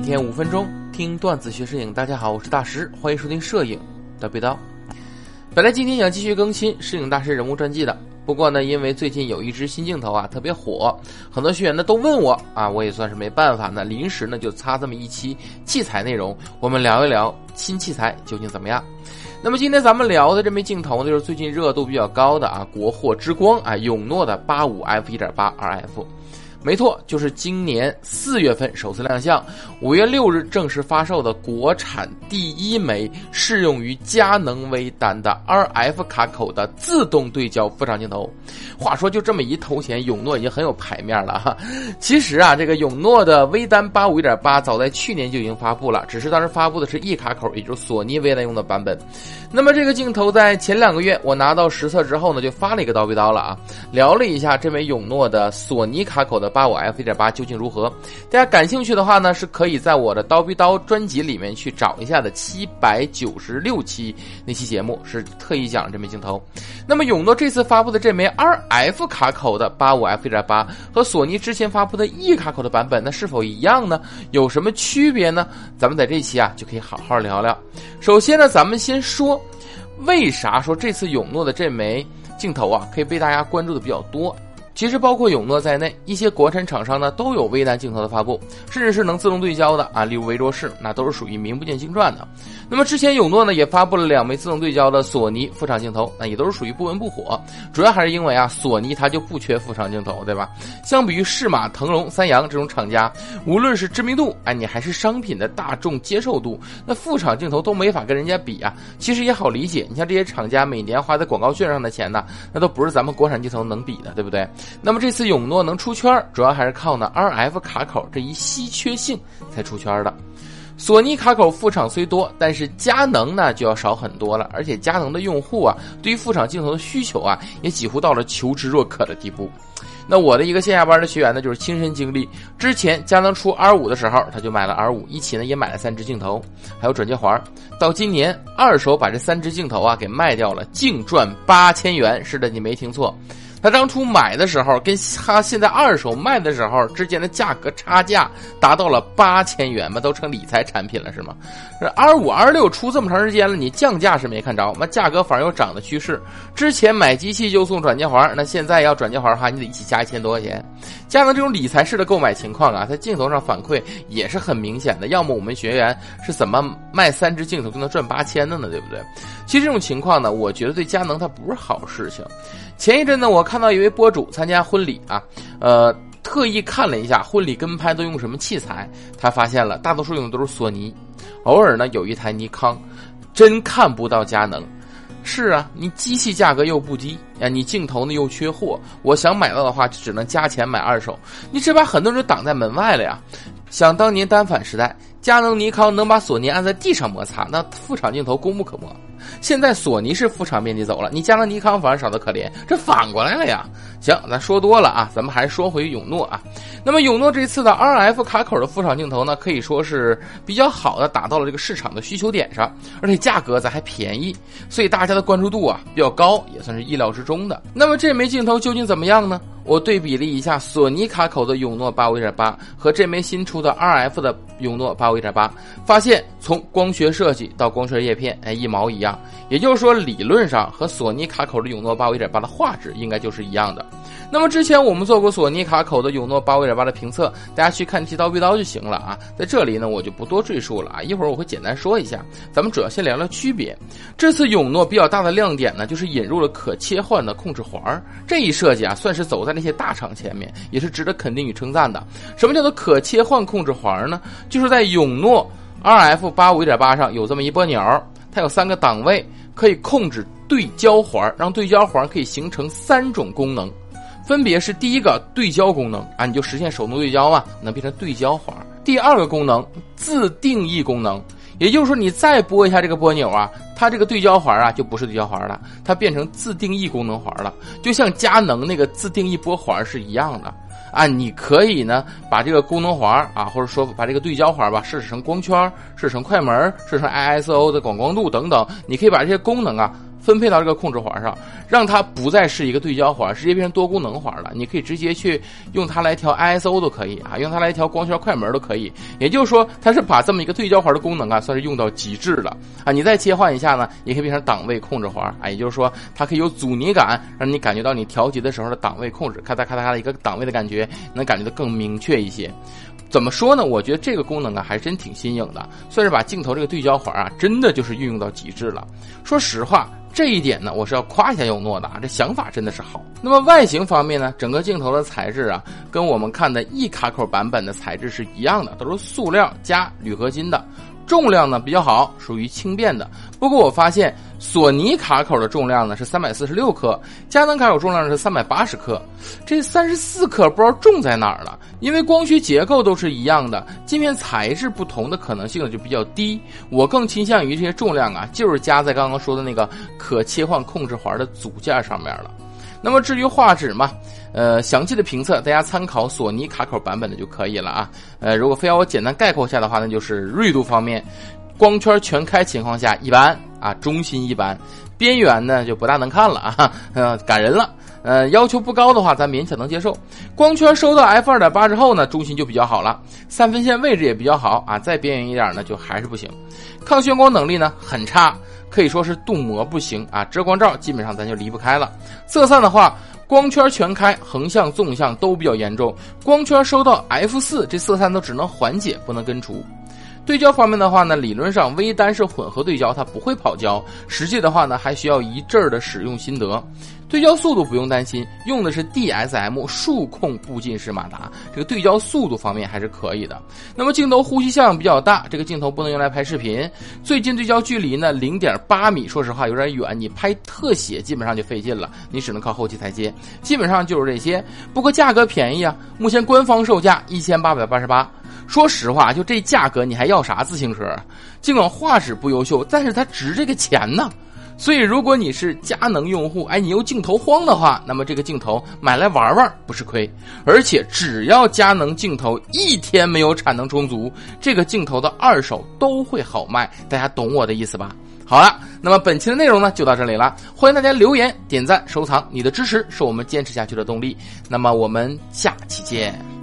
每天五分钟听段子学摄影，大家好，我是大师，欢迎收听摄影叨逼叨。本来今天想继续更新摄影大师人物传记的，不过呢，因为最近有一支新镜头啊特别火，很多学员呢都问我啊，我也算是没办法呢，临时呢就插这么一期器材内容，我们聊一聊新器材究竟怎么样。那么今天咱们聊的这枚镜头呢，就是最近热度比较高的啊，国货之光啊，永诺的八五 f 一点八 RF。没错，就是今年四月份首次亮相，五月六日正式发售的国产第一枚适用于佳能微单的 RF 卡口的自动对焦副长镜头。话说就这么一头衔，永诺已经很有牌面了哈。其实啊，这个永诺的微单八五一点八早在去年就已经发布了，只是当时发布的是 E 卡口，也就是索尼微单用的版本。那么这个镜头在前两个月我拿到实测之后呢，就发了一个刀逼刀了啊，聊了一下这枚永诺的索尼卡口的。八五 f 一点八究竟如何？大家感兴趣的话呢，是可以在我的刀逼刀专辑里面去找一下的。七百九十六期那期节目是特意讲了这枚镜头。那么永诺这次发布的这枚 RF 卡口的八五 f 一点八和索尼之前发布的 E 卡口的版本，那是否一样呢？有什么区别呢？咱们在这期啊就可以好好聊聊。首先呢，咱们先说为啥说这次永诺的这枚镜头啊可以被大家关注的比较多。其实包括永诺在内，一些国产厂商呢都有微单镜头的发布，甚至是能自动对焦的啊，例如维卓仕，那都是属于名不见经传的。那么之前永诺呢也发布了两枚自动对焦的索尼副厂镜头，那也都是属于不温不火，主要还是因为啊索尼它就不缺副厂镜头，对吧？相比于适马、腾龙、三洋这种厂家，无论是知名度，哎，你还是商品的大众接受度，那副厂镜头都没法跟人家比啊。其实也好理解，你像这些厂家每年花在广告券上的钱呢，那都不是咱们国产镜头能比的，对不对？那么这次永诺能出圈，主要还是靠呢 RF 卡口这一稀缺性才出圈的。索尼卡口副厂虽多，但是佳能呢就要少很多了。而且佳能的用户啊，对于副厂镜头的需求啊，也几乎到了求之若渴的地步。那我的一个线下班的学员呢，就是亲身经历，之前佳能出 R 五的时候，他就买了 R 五，一起呢也买了三支镜头，还有转接环。到今年二手把这三支镜头啊给卖掉了，净赚八千元。是的，你没听错。他当初买的时候，跟他现在二手卖的时候之间的价格差价达到了八千元嘛，都成理财产品了是吗？这 R 五 R 六出这么长时间了，你降价是没看着，那价格反而有涨的趋势。之前买机器就送转接环，那现在要转接环的话，你得一起加一千多块钱。佳能这种理财式的购买情况啊，在镜头上反馈也是很明显的。要么我们学员是怎么卖三支镜头就能赚八千的呢？对不对？其实这种情况呢，我觉得对佳能它不是好事情。前一阵呢，我看到一位博主参加婚礼啊，呃，特意看了一下婚礼跟拍都用什么器材，他发现了大多数用的都是索尼，偶尔呢有一台尼康，真看不到佳能。是啊，你机器价格又不低啊，你镜头呢又缺货，我想买到的话，只能加钱买二手，你这把很多人挡在门外了呀。想当年单反时代，佳能、尼康能把索尼按在地上摩擦，那副厂镜头功不可没。现在索尼是副厂面积走了，你佳能、尼康反而少得可怜，这反过来了呀。行，咱说多了啊，咱们还是说回永诺啊。那么永诺这次的 RF 卡口的副厂镜头呢，可以说是比较好的打到了这个市场的需求点上，而且价格咱还便宜，所以大家的关注度啊比较高，也算是意料之中的。那么这枚镜头究竟怎么样呢？我对比了一下索尼卡口的永诺八五一点八和这枚新出的 RF 的永诺八五一点八，发现从光学设计到光学叶片，哎，一毛一样。也就是说，理论上和索尼卡口的永诺八五一点八的画质应该就是一样的。那么之前我们做过索尼卡口的永诺八五一点八的评测，大家去看剃刀逼刀就行了啊。在这里呢，我就不多赘述了啊。一会儿我会简单说一下，咱们主要先聊聊区别。这次永诺比较大的亮点呢，就是引入了可切换的控制环儿这一设计啊，算是走在了那些大厂前面，也是值得肯定与称赞的。什么叫做可切换控制环儿呢？就是在永诺 RF 八五一点八上有这么一波钮，它有三个档位，可以控制对焦环，让对焦环可以形成三种功能。分别是第一个对焦功能啊，你就实现手动对焦嘛，能变成对焦环。第二个功能自定义功能，也就是说你再拨一下这个拨钮啊，它这个对焦环啊就不是对焦环了，它变成自定义功能环了，就像佳能那个自定义拨环是一样的啊。你可以呢把这个功能环啊，或者说把这个对焦环吧设置成光圈，设置成快门，设置成 ISO 的广光度等等，你可以把这些功能啊。分配到这个控制环上，让它不再是一个对焦环，直接变成多功能环了。你可以直接去用它来调 ISO 都可以啊，用它来调光圈、快门都可以。也就是说，它是把这么一个对焦环的功能啊，算是用到极致了啊。你再切换一下呢，也可以变成档位控制环啊，也就是说，它可以有阻尼感，让你感觉到你调节的时候的档位控制，咔嗒咔嗒咔的一个档位的感觉，能感觉到更明确一些。怎么说呢？我觉得这个功能啊，还真挺新颖的，算是把镜头这个对焦环啊，真的就是运用到极致了。说实话，这一点呢，我是要夸一下永诺的啊，这想法真的是好。那么外形方面呢，整个镜头的材质啊，跟我们看的 E 卡口版本的材质是一样的，都是塑料加铝合金的。重量呢比较好，属于轻便的。不过我发现索尼卡口的重量呢是三百四十六克，佳能卡口重量是三百八十克，这三十四克不知道重在哪儿了。因为光学结构都是一样的，镜片材质不同的可能性就比较低。我更倾向于这些重量啊，就是加在刚刚说的那个可切换控制环的组件上面了。那么至于画质嘛，呃，详细的评测大家参考索尼卡口版本的就可以了啊。呃，如果非要我简单概括下的话，那就是锐度方面，光圈全开情况下一般啊，中心一般，边缘呢就不大能看了啊，呃，感人了。呃，要求不高的话，咱勉强能接受。光圈收到 f 二点八之后呢，中心就比较好了，三分线位置也比较好啊。再边缘一点呢，就还是不行。抗眩光能力呢很差。可以说是镀膜不行啊，遮光罩基本上咱就离不开了。色散的话，光圈全开，横向、纵向都比较严重。光圈收到 f 四，这色散都只能缓解，不能根除。对焦方面的话呢，理论上微单是混合对焦，它不会跑焦。实际的话呢，还需要一阵儿的使用心得。对焦速度不用担心，用的是 DSM 数控步进式马达，这个对焦速度方面还是可以的。那么镜头呼吸效应比较大，这个镜头不能用来拍视频。最近对焦距离呢，零点八米，说实话有点远，你拍特写基本上就费劲了，你只能靠后期裁接。基本上就是这些，不过价格便宜啊，目前官方售价一千八百八十八。说实话，就这价格，你还要啥自行车？尽管画质不优秀，但是它值这个钱呢。所以，如果你是佳能用户，哎，你又镜头荒的话，那么这个镜头买来玩玩不是亏。而且，只要佳能镜头一天没有产能充足，这个镜头的二手都会好卖。大家懂我的意思吧？好了，那么本期的内容呢就到这里了。欢迎大家留言、点赞、收藏，你的支持是我们坚持下去的动力。那么我们下期见。